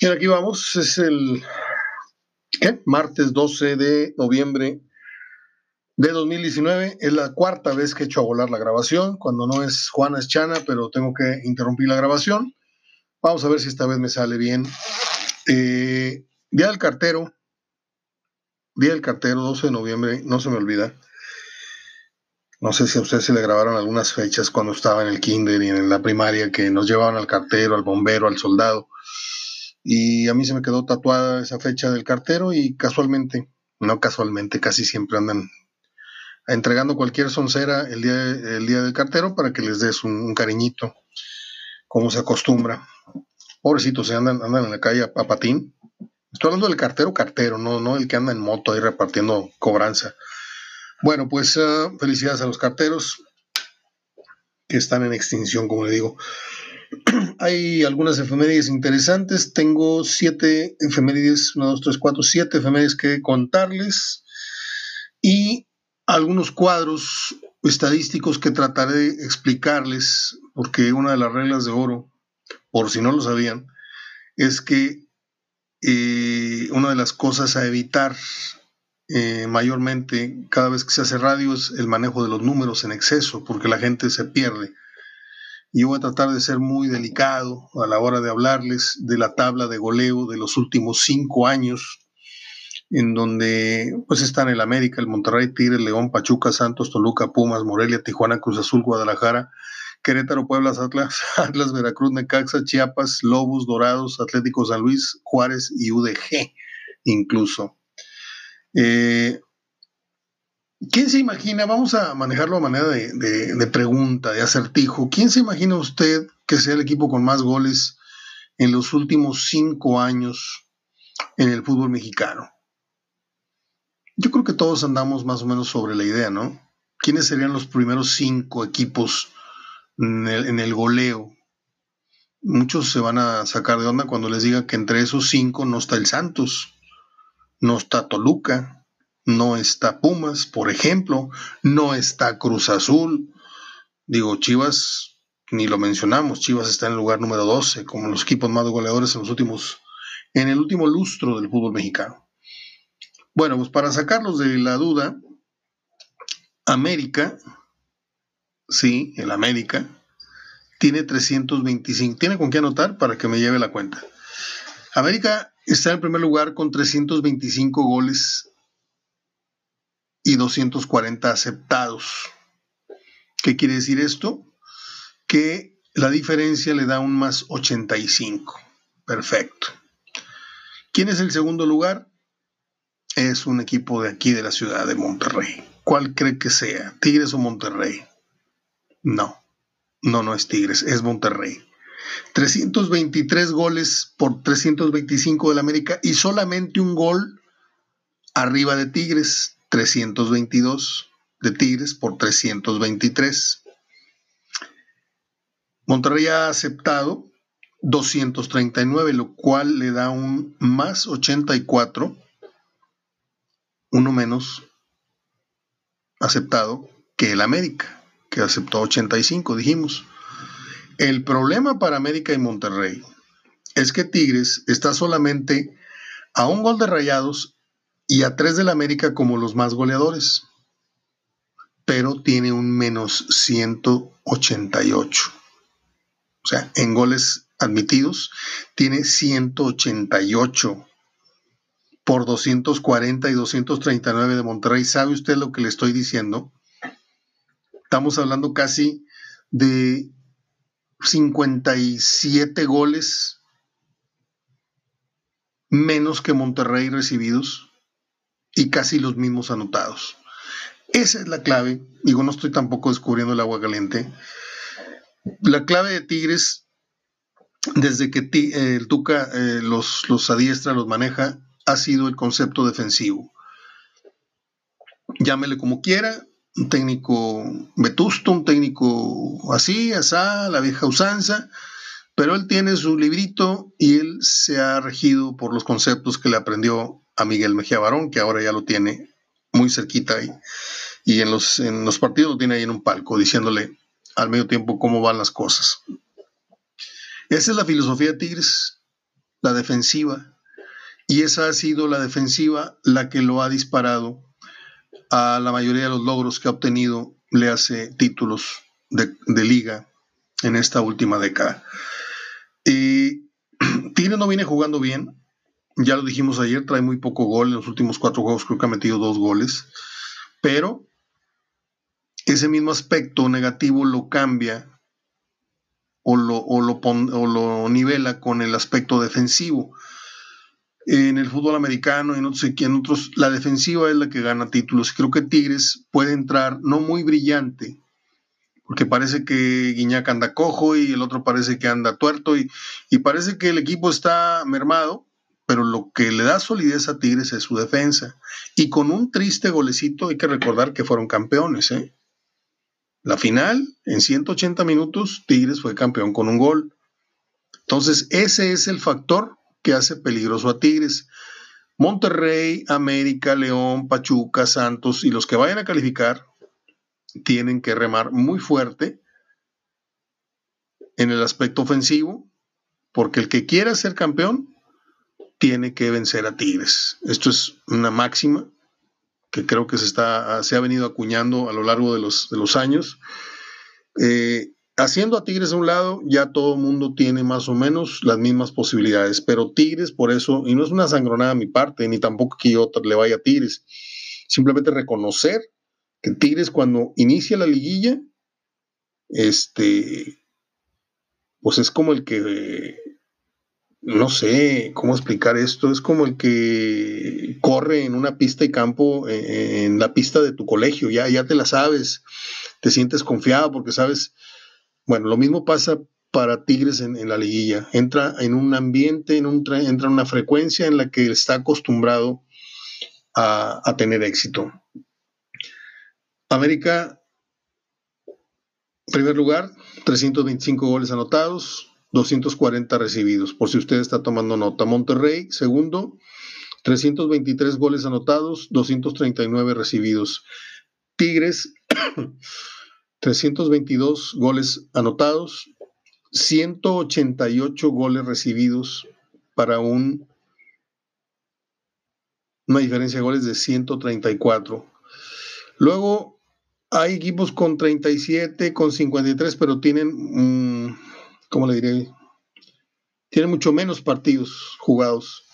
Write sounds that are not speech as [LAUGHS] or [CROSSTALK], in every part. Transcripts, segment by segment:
Y aquí vamos, es el martes 12 de noviembre de 2019. Es la cuarta vez que he hecho a volar la grabación. Cuando no es Juana es Chana, pero tengo que interrumpir la grabación. Vamos a ver si esta vez me sale bien. Eh, día del cartero. Día del cartero, 12 de noviembre, no se me olvida. No sé si a ustedes se le grabaron algunas fechas cuando estaba en el kinder y en la primaria que nos llevaban al cartero, al bombero, al soldado. Y a mí se me quedó tatuada esa fecha del cartero y casualmente, no casualmente, casi siempre andan entregando cualquier soncera el día, el día del cartero para que les des un, cariñito, como se acostumbra. Pobrecitos, se andan, andan en la calle a, patín. Estoy hablando del cartero cartero, no, no el que anda en moto ahí repartiendo cobranza. Bueno, pues ah, felicidades a los carteros que están en extinción, como le digo. [CLEARS THROAT] Hay algunas efemérides interesantes. Tengo siete efemérides, una, dos, tres, cuatro, siete efemérides que contarles y algunos cuadros estadísticos que trataré de explicarles, porque una de las reglas de oro, por si no lo sabían, es que eh, una de las cosas a evitar eh, mayormente cada vez que se hace radio es el manejo de los números en exceso, porque la gente se pierde. Yo voy a tratar de ser muy delicado a la hora de hablarles de la tabla de goleo de los últimos cinco años, en donde pues están el América, el Monterrey, Tigres, León, Pachuca, Santos, Toluca, Pumas, Morelia, Tijuana, Cruz Azul, Guadalajara, Querétaro, Puebla, Atlas, [LAUGHS] Atlas, Veracruz, Necaxa, Chiapas, Lobos, Dorados, Atlético San Luis, Juárez y UDG incluso. Eh, ¿Quién se imagina? Vamos a manejarlo a manera de, pregunta, de acertijo. ¿Quién se imagina usted que sea el equipo con más goles en los últimos cinco años en el fútbol mexicano? Yo creo que todos andamos más o menos sobre la idea, ¿no? ¿Quiénes serían los primeros cinco equipos en el, en el goleo? Muchos se van a sacar de onda cuando les diga que entre esos cinco no está el Santos no está Toluca, no está Pumas, por ejemplo, no está Cruz Azul. Digo, Chivas, ni lo mencionamos, Chivas está en el lugar número 12, como los equipos más goleadores en los últimos, en el último lustro del fútbol mexicano. Bueno, pues para sacarlos de la duda, América, sí, el América, tiene 325. ¿Tiene con qué anotar para que me lleve la cuenta? América Está en primer lugar con 325 goles y 240 aceptados. ¿Qué quiere decir esto? Que la diferencia le da un más 85. Perfecto. ¿Quién es el segundo lugar? Es un equipo de aquí de la ciudad de Monterrey. ¿Cuál cree que sea? ¿Tigres o Monterrey? No, no, no es Tigres, es Monterrey. 323 goles por 325 del América y solamente un gol arriba de Tigres, 322 de Tigres por 323. Monterrey ha aceptado 239, lo cual le da un más 84, uno menos aceptado que el América, que aceptó 85, dijimos. El problema para América y Monterrey es que Tigres está solamente a un gol de Rayados y a tres del América como los más goleadores, pero tiene un menos 188. O sea, en goles admitidos tiene 188 por 240 y 239 de Monterrey. ¿Sabe usted lo que le estoy diciendo? Estamos hablando casi de 57 goles menos que Monterrey recibidos y casi los mismos anotados. Esa es la clave. Digo, no estoy tampoco descubriendo el agua caliente. La clave de Tigres, desde que el Tuca eh, los, los adiestra, los maneja, ha sido el concepto defensivo. Llámele como quiera, un técnico vetusto, un técnico así, asá, la vieja usanza, pero él tiene su librito y él se ha regido por los conceptos que le aprendió a Miguel Mejía Barón, que ahora ya lo tiene muy cerquita y en los, en los partidos lo tiene ahí en un palco, diciéndole al medio tiempo cómo van las cosas. Esa es la filosofía de Tigres. la defensiva. Y esa ha sido la defensiva la que lo ha disparado a la mayoría de los logros que ha obtenido, le hace títulos de, liga en esta última década. Y [CLEARS THROAT] Tigre no viene jugando bien, ya lo dijimos ayer, trae muy poco gol en los últimos cuatro juegos, creo que ha metido dos goles, pero ese mismo aspecto negativo lo cambia o lo, o lo, nivela con el aspecto defensivo. En el fútbol americano y en otros, en otros, la defensiva es la que gana títulos. Creo que Tigres puede entrar no muy brillante, porque parece que Guiñac anda cojo y el otro parece que anda tuerto y, y parece que el equipo está mermado, pero lo que le da solidez a Tigres es su defensa. Y con un triste golecito hay que recordar que fueron campeones, ¿eh? La final, en 180 minutos, Tigres fue campeón con un gol. Entonces, ese es el factor que hace peligroso a Tigres. Monterrey, América, León, Pachuca, Santos y los que vayan a calificar tienen que remar muy fuerte en el aspecto ofensivo, porque el que quiera ser campeón tiene que vencer a Tigres. Esto es una máxima que creo que se, está, se ha venido acuñando a lo largo de los, de los años. Eh, haciendo a Tigres a un lado, ya todo el mundo tiene más o menos las mismas posibilidades, pero Tigres por eso, y no es una sangronada a mi parte, ni tampoco que yo le vaya a Tigres, simplemente reconocer que Tigres cuando inicia la liguilla, este, pues es como el que no sé cómo explicar esto, es como el que corre en una pista y campo, eh, en la pista de tu colegio, ya, ya te la sabes, te sientes confiado porque sabes, bueno, lo mismo pasa para Tigres en, la liguilla, entra en un ambiente, en entra en una frecuencia en la que está acostumbrado a tener éxito. América, primer lugar, 325 goles anotados, 240 recibidos, por si usted está tomando nota. Monterrey, segundo, 323 goles anotados, 239 recibidos. Tigres, [COUGHS] 322 goles anotados, 188 goles recibidos para un, una diferencia de goles de 134. Luego hay equipos con 37, con 53, pero tienen... ¿cómo le diré? Tiene mucho menos partidos jugados.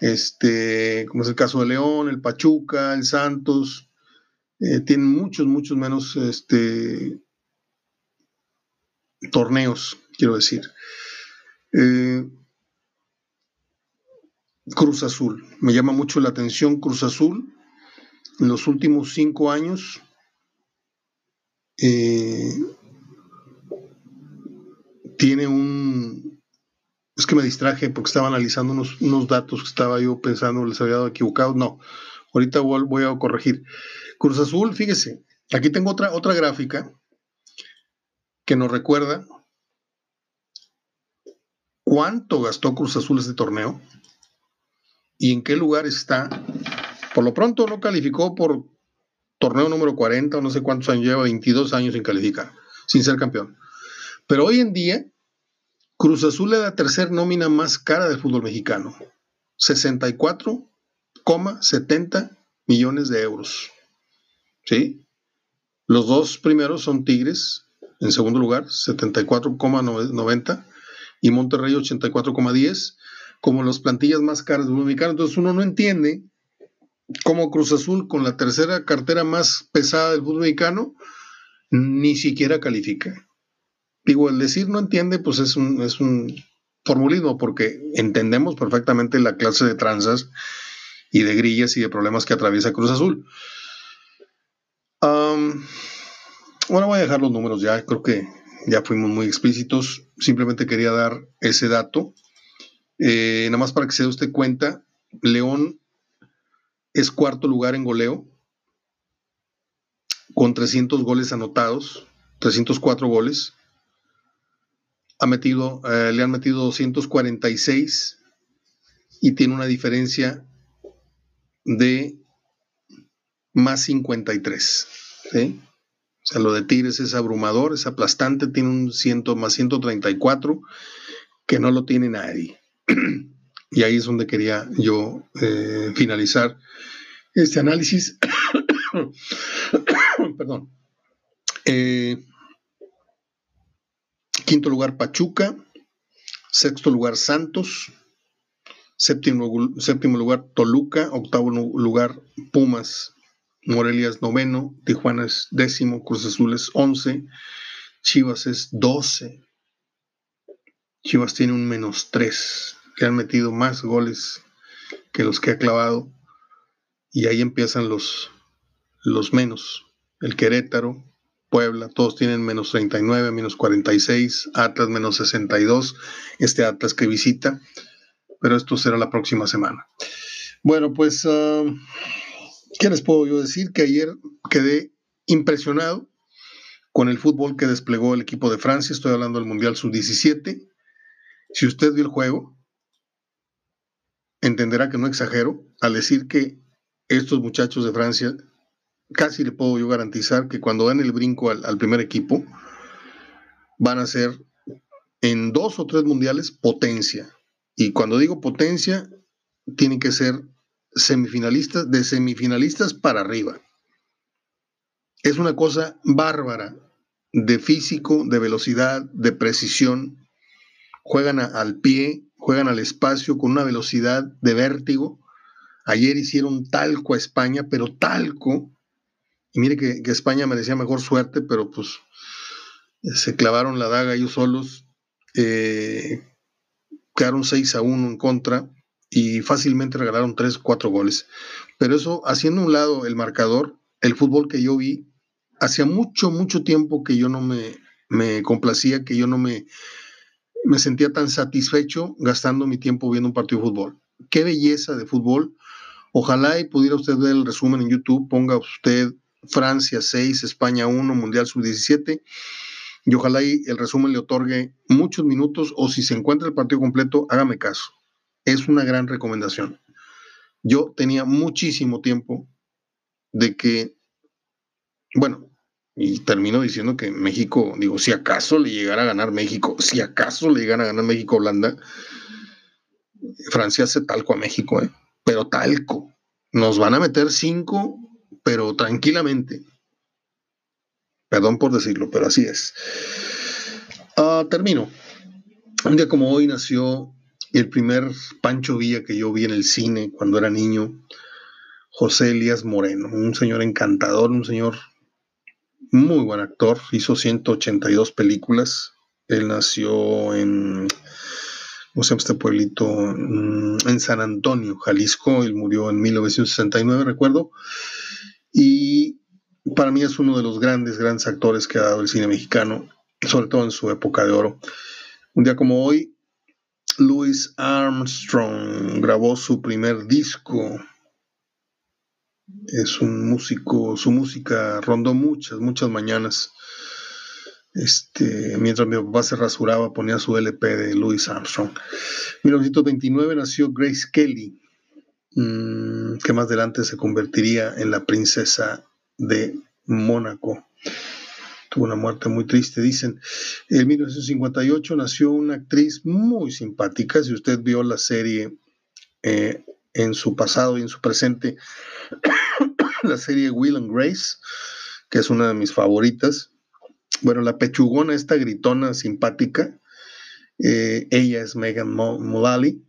Este, como es el caso de León, el Pachuca, el Santos, eh, tienen muchos, muchos menos este, torneos, quiero decir. Eh, Cruz Azul, me llama mucho la atención Cruz Azul. En los últimos cinco años, eh, tiene un... Es que me distraje porque estaba analizando unos, datos que estaba yo pensando, les había dado equivocado. No, ahorita voy a corregir. Cruz Azul, fíjese, aquí tengo otra, otra gráfica que nos recuerda cuánto gastó Cruz Azul este torneo y en qué lugar está. Por lo pronto no calificó por torneo número 40 o no sé cuántos años lleva, 22 años sin calificar, sin ser campeón. Pero hoy en día, Cruz Azul es la tercera nómina más cara del fútbol mexicano. 64,70 millones de euros. ¿Sí? Los dos primeros son Tigres, en segundo lugar, 74,90 y Monterrey 84,10 como las plantillas más caras del fútbol mexicano. Entonces uno no entiende cómo Cruz Azul, con la tercera cartera más pesada del fútbol mexicano, ni siquiera califica. Digo, el decir no entiende, pues es un, es un formulismo, porque entendemos perfectamente la clase de tranzas y de grillas y de problemas que atraviesa Cruz Azul. bueno, voy a dejar los números ya, creo que ya fuimos muy explícitos. Simplemente quería dar ese dato. Eh, nada más para que se dé usted cuenta, León es cuarto lugar en goleo, con 300 goles anotados, 304 goles ha metido, eh, le han metido 246 y tiene una diferencia de más 53. ¿sí? O sea, lo de Tigres es abrumador, es aplastante, tiene un 100 más 134 que no lo tiene nadie. [CLEARS THROAT] y ahí es donde quería yo eh, finalizar este análisis. [COUGHS] Perdón. Eh, quinto lugar Pachuca, sexto lugar Santos, séptimo, séptimo lugar Toluca, octavo lugar Pumas, Morelia es noveno, Tijuana es décimo, Cruz Azul es once, Chivas es doce. Chivas tiene un menos tres, que han metido más goles que los que ha clavado. Y ahí empiezan los, los menos. El Querétaro, Puebla, todos tienen menos 39, menos 46, Atlas menos 62, este Atlas que visita, pero esto será la próxima semana. Bueno, pues, ah, ¿qué les puedo yo decir? Que ayer quedé impresionado con el fútbol que desplegó el equipo de Francia, estoy hablando del Mundial Sub-17. Si usted vio el juego, entenderá que no exagero al decir que estos muchachos de Francia casi le puedo yo garantizar que cuando dan el brinco al, primer equipo, van a ser en dos o tres mundiales potencia. Y cuando digo potencia, tienen que ser semifinalistas, de semifinalistas para arriba. Es una cosa bárbara de físico, de velocidad, de precisión. Juegan al pie, juegan al espacio con una velocidad de vértigo. Ayer hicieron talco a España, pero talco y mire que, España merecía mejor suerte, pero pues se clavaron la daga ellos solos, eh, quedaron 6 a 1 en contra y fácilmente regalaron 3, 4 goles. Pero eso, haciendo un lado el marcador, el fútbol que yo vi, hacía mucho, mucho tiempo que yo no me, me complacía, que yo no me, me sentía tan satisfecho gastando mi tiempo viendo un partido de fútbol. Qué belleza de fútbol. Ojalá y pudiera usted ver el resumen en YouTube, ponga usted Francia 6, España 1, Mundial Sub-17. Y ojalá y el resumen le otorgue muchos minutos o si se encuentra el partido completo, hágame caso. Es una gran recomendación. Yo tenía muchísimo tiempo de que, bueno, y termino diciendo que México, digo, si acaso le llegara a ganar México, si acaso le llegara a ganar México Holanda, Francia hace talco a México, ¿eh? pero talco. Nos van a meter cinco pero tranquilamente. Perdón por decirlo, pero así es. Ah, termino. Un día como hoy nació el primer Pancho Villa que yo vi en el cine cuando era niño, José Elías Moreno, un señor encantador, un señor muy buen actor, hizo 182 películas. Él nació en, ¿cómo se este pueblito? Mm, en San Antonio, Jalisco. Él murió en 1969, recuerdo. Y para mí es uno de los grandes, grandes actores que ha dado el cine mexicano, sobre todo en su época de oro. Un día como hoy, Louis Armstrong grabó su primer disco. Es un músico, su música rondó muchas, muchas mañanas. Este, mientras mi papá se rasuraba, ponía su LP de Louis Armstrong. En 1929 nació Grace Kelly, Mm, que más adelante se convertiría en la princesa de Mónaco. Tuvo una muerte muy triste, dicen. En 1958 nació una actriz muy simpática. Si usted vio la serie eh, en su pasado y en su presente, [COUGHS] la serie Will and Grace, que es una de mis favoritas. Bueno, la pechugona, esta gritona simpática, eh, ella es Megan Mullally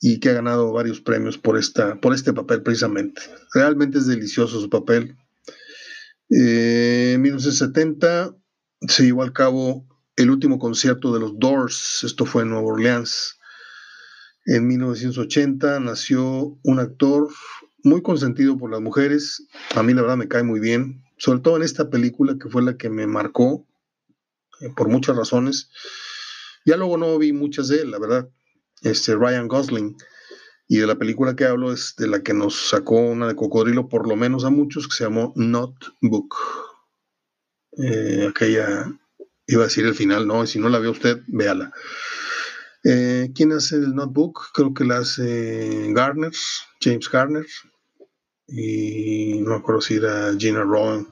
y que ha ganado varios premios por, esta, por este papel precisamente. Realmente es delicioso su papel. Eh, en 1970 se llevó a cabo el último concierto de los Doors, esto fue en Nueva Orleans. En 1980 nació un actor muy consentido por las mujeres, a mí la verdad me cae muy bien, sobre todo en esta película que fue la que me marcó eh, por muchas razones. Ya luego no vi muchas de él, la verdad este, Ryan Gosling. Y de la película que hablo es de la que nos sacó una de cocodrilo, por lo menos a muchos, que se llamó Notebook. Eh, aquella, iba a decir el final, no, si no la ve usted, véala. Eh, ¿Quién hace el Notebook? Creo que la hace Garner, James Garner. Y no me acuerdo si era Gina Rowland.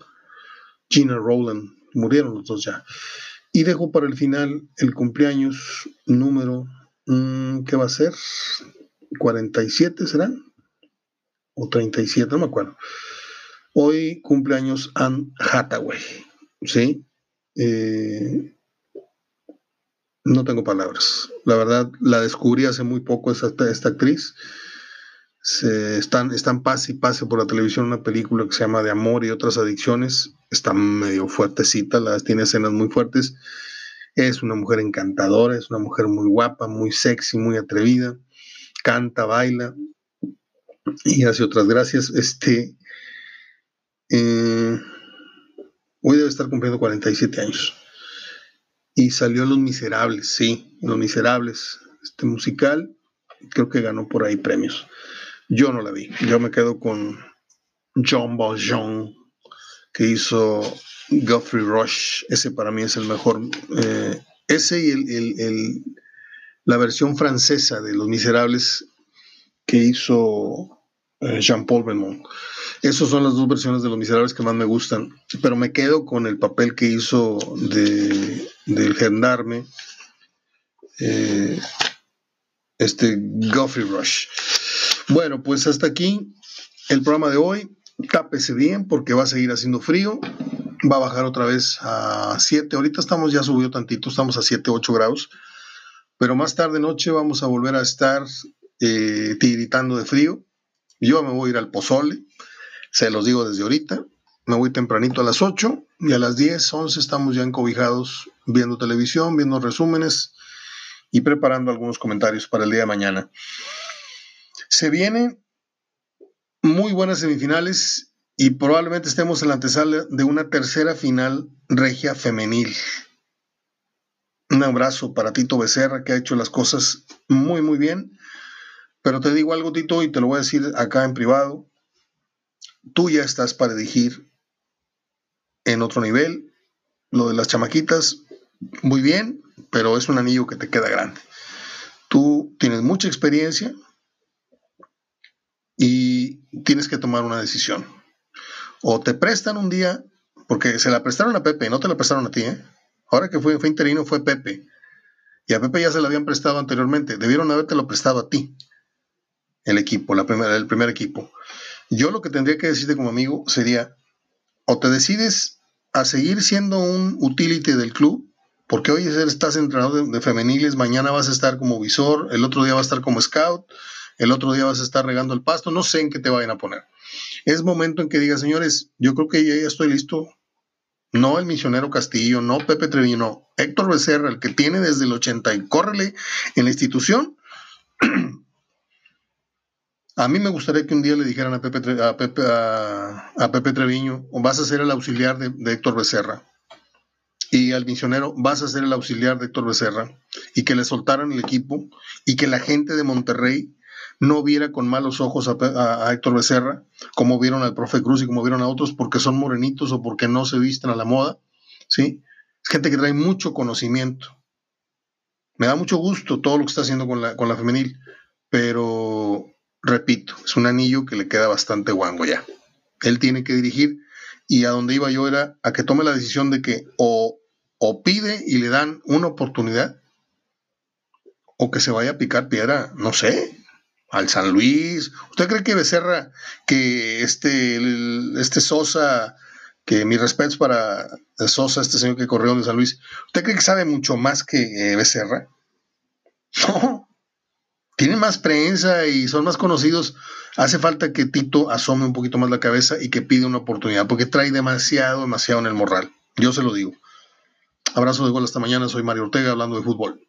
Gina Rowland. Murieron los dos ya. Y dejo para el final el cumpleaños número Mm, ¿Qué va a ser? ¿47 serán? ¿O 37? No me acuerdo. Hoy cumpleaños Anne Hathaway. ¿Sí? Eh, no tengo palabras. La verdad, la descubrí hace muy poco esta, esta actriz. Se están, están pase y pase por la televisión una película que se llama De Amor y otras adicciones. Está medio fuertecita, las, tiene escenas muy fuertes. Es una mujer encantadora, es una mujer muy guapa, muy sexy, muy atrevida. Canta, baila y hace otras gracias. Este, eh, hoy debe estar cumpliendo 47 años. Y salió Los Miserables, sí, Los Miserables, este musical, creo que ganó por ahí premios. Yo no la vi, yo me quedo con John Valjean, que hizo Geoffrey Rush, ese para mí es el mejor. Eh, ese y el, la versión francesa de Los Miserables que hizo eh, Jean-Paul Belmont. Esas son las dos versiones de Los Miserables que más me gustan, pero me quedo con el papel que hizo de, del gendarme, eh, este Geoffrey Rush. Bueno, pues hasta aquí el programa de hoy. Tápese bien porque va a seguir haciendo frío. Va a bajar otra vez a 7. Ahorita estamos ya subido tantito, estamos a 7, 8 grados. Pero más tarde noche vamos a volver a estar eh, tiritando de frío. Yo me voy a ir al pozole se los digo desde ahorita. Me voy tempranito a las 8 y a las 10, 11 estamos ya encobijados viendo televisión, viendo resúmenes y preparando algunos comentarios para el día de mañana. Se vienen muy buenas semifinales y probablemente estemos en la antesala de una tercera final regia femenil. Un abrazo para Tito Becerra que ha hecho las cosas muy muy bien. Pero te digo algo Tito y te lo voy a decir acá en privado tú ya estás para dirigir en otro nivel. Lo de las chamaquitas, muy bien, pero es un anillo que te queda grande. Tú tienes mucha experiencia y tienes que tomar una decisión. O te prestan un día, porque se la prestaron a Pepe, no te la prestaron a ti, ¿eh? Ahora que fue, fue interino fue Pepe. Y a Pepe ya se la habían prestado anteriormente. Debieron haberte lo prestado a ti, el equipo, la primera, el primer equipo. Yo lo que tendría que decirte como amigo sería, o te decides a seguir siendo un utility del club, porque hoy estás entrenador de, femeniles, mañana vas a estar como visor, el otro día vas a estar como scout, el otro día vas a estar regando el pasto, no sé en qué te vayan a poner. Es momento en que digas, señores, yo creo que ya, estoy listo. No el misionero Castillo, no Pepe Treviño. Héctor Becerra, el que tiene desde el 80 y córrele en la institución, [CLEARS THROAT] A mí me gustaría que un día le dijeran a Pepe, a Pepe, a, Pepe Treviño, vas a ser el auxiliar de, Héctor Becerra. Y al misionero, vas a ser el auxiliar de Héctor Becerra. Y que le soltaran el equipo y que la gente de Monterrey no viera con malos ojos a, Héctor Becerra, como vieron al profe Cruz y como vieron a otros, porque son morenitos o porque no se visten a la moda. ¿sí? Es gente que trae mucho conocimiento. Me da mucho gusto todo lo que está haciendo con la, con la femenil, pero repito, es un anillo que le queda bastante guango ya. Él tiene que dirigir y a donde iba yo era a que tome la decisión de que o, o pide y le dan una oportunidad o que se vaya a picar piedra, no sé, al San Luis. ¿Usted cree que Becerra, que este, este Sosa, que mi respeto para Sosa, este señor que corrió de San Luis, ¿usted cree que sabe mucho más que eh, Becerra? [LAUGHS] No, tienen más prensa y son más conocidos. Hace falta que Tito asome un poquito más la cabeza y que pide una oportunidad, porque trae demasiado, demasiado en el morral. Yo se lo digo. Abrazo de gol hasta mañana. Soy Mario Ortega hablando de fútbol.